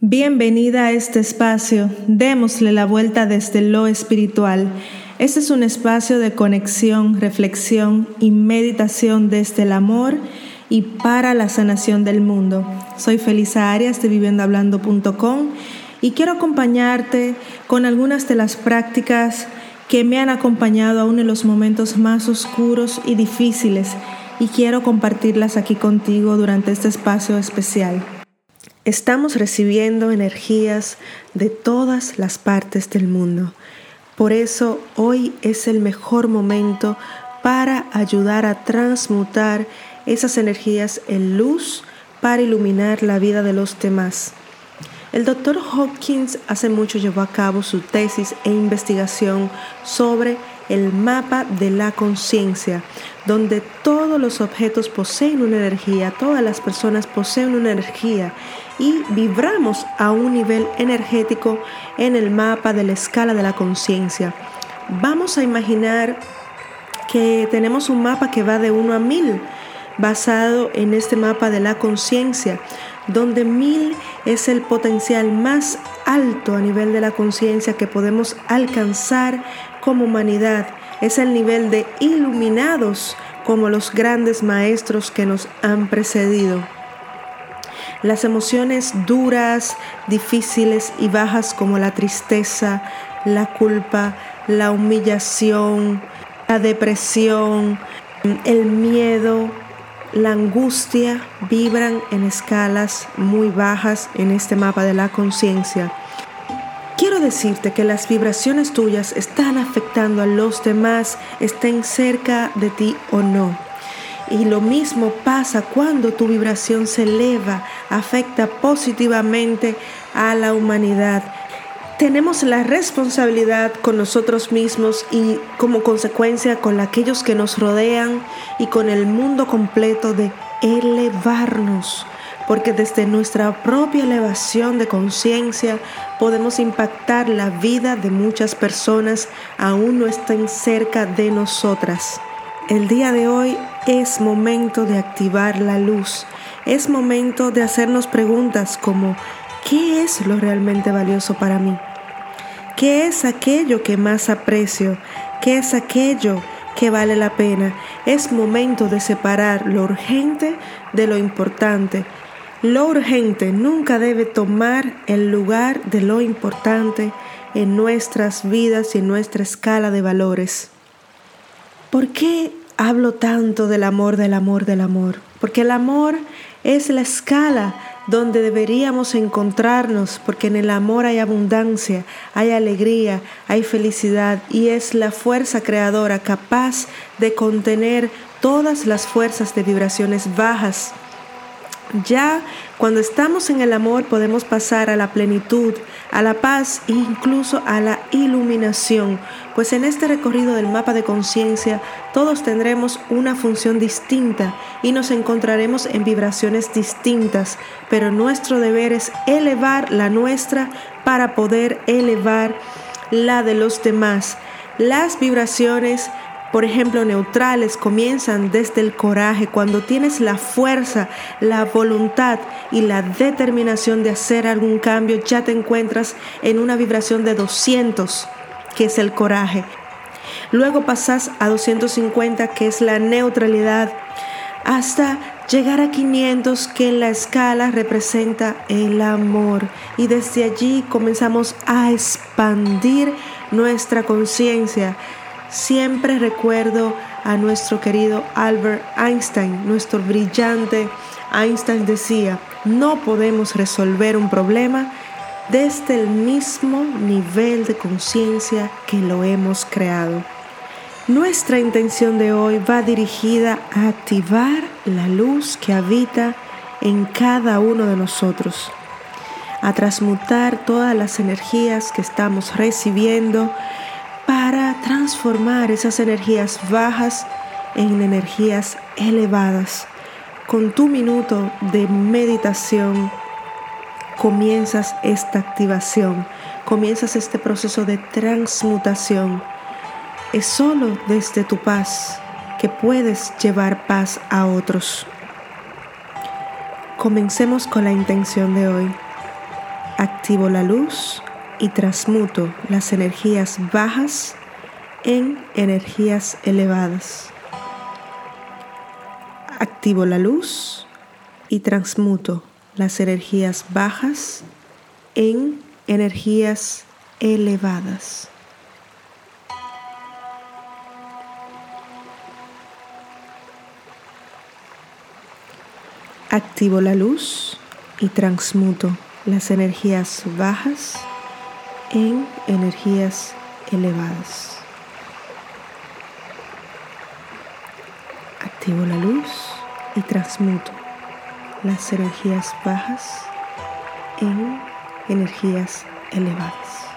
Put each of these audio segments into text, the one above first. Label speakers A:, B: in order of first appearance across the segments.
A: Bienvenida a este espacio. Démosle la vuelta desde lo espiritual. Este es un espacio de conexión, reflexión y meditación desde el amor y para la sanación del mundo. Soy Felisa Arias de viviendohablando.com y quiero acompañarte con algunas de las prácticas que me han acompañado aún en los momentos más oscuros y difíciles y quiero compartirlas aquí contigo durante este espacio especial. Estamos recibiendo energías de todas las partes del mundo. Por eso hoy es el mejor momento para ayudar a transmutar esas energías en luz para iluminar la vida de los demás. El doctor Hopkins hace mucho llevó a cabo su tesis e investigación sobre el mapa de la conciencia, donde todos los objetos poseen una energía, todas las personas poseen una energía y vibramos a un nivel energético en el mapa de la escala de la conciencia. Vamos a imaginar que tenemos un mapa que va de 1 a 1000 basado en este mapa de la conciencia, donde 1000 es el potencial más alto a nivel de la conciencia que podemos alcanzar como humanidad. Es el nivel de iluminados como los grandes maestros que nos han precedido. Las emociones duras, difíciles y bajas como la tristeza, la culpa, la humillación, la depresión, el miedo, la angustia vibran en escalas muy bajas en este mapa de la conciencia. Quiero decirte que las vibraciones tuyas están afectando a los demás, estén cerca de ti o no. Y lo mismo pasa cuando tu vibración se eleva, afecta positivamente a la humanidad. Tenemos la responsabilidad con nosotros mismos y como consecuencia con aquellos que nos rodean y con el mundo completo de elevarnos porque desde nuestra propia elevación de conciencia podemos impactar la vida de muchas personas aún no estén cerca de nosotras. El día de hoy es momento de activar la luz, es momento de hacernos preguntas como ¿qué es lo realmente valioso para mí? ¿Qué es aquello que más aprecio? ¿Qué es aquello que vale la pena? Es momento de separar lo urgente de lo importante lo urgente nunca debe tomar el lugar de lo importante en nuestras vidas y en nuestra escala de valores. ¿Por qué hablo tanto del amor, del amor, del amor? Porque el amor es la escala donde deberíamos encontrarnos, porque en el amor hay abundancia, hay alegría, hay felicidad y es la fuerza creadora capaz de contener todas las fuerzas de vibraciones bajas ya cuando estamos en el amor podemos pasar a la plenitud, a la paz e incluso a la iluminación, pues en este recorrido del mapa de conciencia todos tendremos una función distinta y nos encontraremos en vibraciones distintas, pero nuestro deber es elevar la nuestra para poder elevar la de los demás. Las vibraciones por ejemplo, neutrales comienzan desde el coraje, cuando tienes la fuerza, la voluntad y la determinación de hacer algún cambio, ya te encuentras en una vibración de 200, que es el coraje. Luego pasas a 250, que es la neutralidad, hasta llegar a 500, que en la escala representa el amor. Y desde allí comenzamos a expandir nuestra conciencia Siempre recuerdo a nuestro querido Albert Einstein, nuestro brillante Einstein decía, no podemos resolver un problema desde el mismo nivel de conciencia que lo hemos creado. Nuestra intención de hoy va dirigida a activar la luz que habita en cada uno de nosotros, a transmutar todas las energías que estamos recibiendo transformar esas energías bajas en energías elevadas. Con tu minuto de meditación comienzas esta activación, comienzas este proceso de transmutación. Es solo desde tu paz que puedes llevar paz a otros. Comencemos con la intención de hoy. Activo la luz y transmuto las energías bajas en energías elevadas. Activo la luz y transmuto las energías bajas en energías elevadas. Activo la luz y transmuto las energías bajas en energías elevadas. Activo la luz y transmuto las energías bajas en energías elevadas.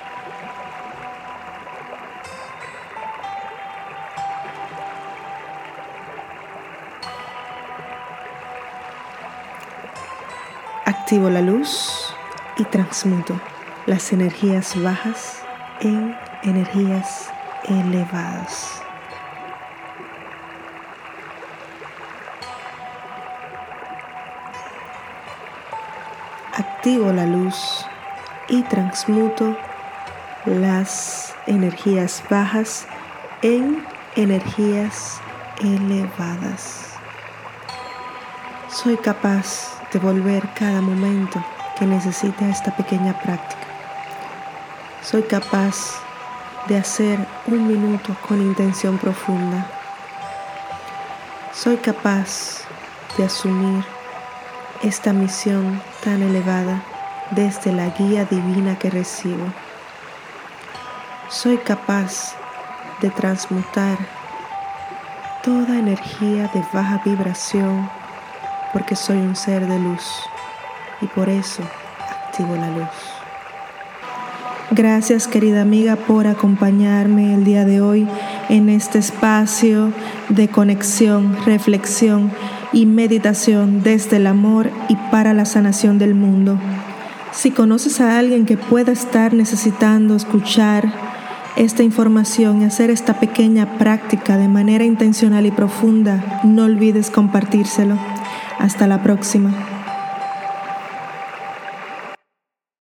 A: Activo la luz y transmuto las energías bajas en energías elevadas. Activo la luz y transmuto las energías bajas en energías elevadas. Soy capaz de volver cada momento que necesite esta pequeña práctica. Soy capaz de hacer un minuto con intención profunda. Soy capaz de asumir esta misión tan elevada desde la guía divina que recibo. Soy capaz de transmutar toda energía de baja vibración porque soy un ser de luz y por eso activo la luz. Gracias querida amiga por acompañarme el día de hoy en este espacio de conexión, reflexión y meditación desde el amor y para la sanación del mundo. Si conoces a alguien que pueda estar necesitando escuchar esta información y hacer esta pequeña práctica de manera intencional y profunda, no olvides compartírselo. Hasta la próxima.